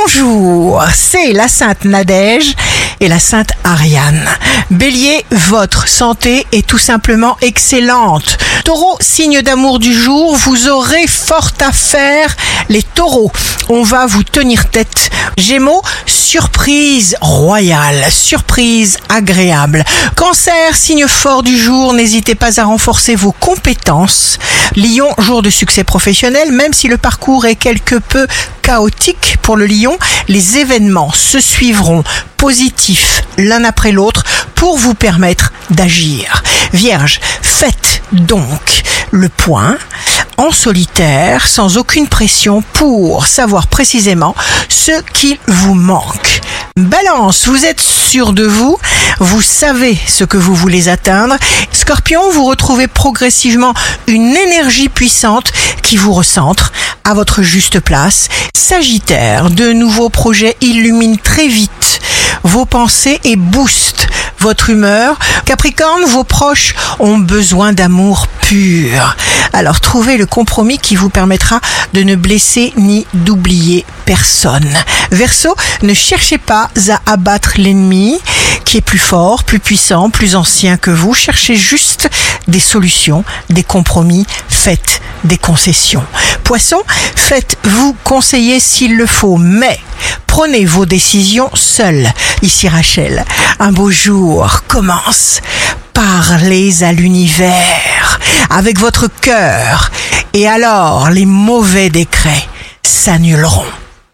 Bonjour, c'est la Sainte Nadège et la Sainte Ariane. Bélier, votre santé est tout simplement excellente. Taureau, signe d'amour du jour, vous aurez fort à faire. Les taureaux, on va vous tenir tête. Gémeaux, surprise royale, surprise agréable. Cancer, signe fort du jour, n'hésitez pas à renforcer vos compétences. Lion, jour de succès professionnel, même si le parcours est quelque peu chaotique pour le lion, les événements se suivront l'un après l'autre pour vous permettre d'agir. Vierge, faites donc le point en solitaire, sans aucune pression, pour savoir précisément ce qu'il vous manque. Balance, vous êtes sûr de vous, vous savez ce que vous voulez atteindre. Scorpion, vous retrouvez progressivement une énergie puissante qui vous recentre à votre juste place. Sagittaire, de nouveaux projets illuminent très vite vos pensées et boostent votre humeur. Capricorne, vos proches ont besoin d'amour pur. Alors trouvez le compromis qui vous permettra de ne blesser ni d'oublier personne. Verseau, ne cherchez pas à abattre l'ennemi qui est plus fort, plus puissant, plus ancien que vous. Cherchez juste des solutions, des compromis, faites des concessions. Poisson, faites-vous conseiller s'il le faut, mais prenez vos décisions seul. Ici Rachel, un beau jour commence. Parlez à l'univers avec votre cœur et alors les mauvais décrets s'annuleront.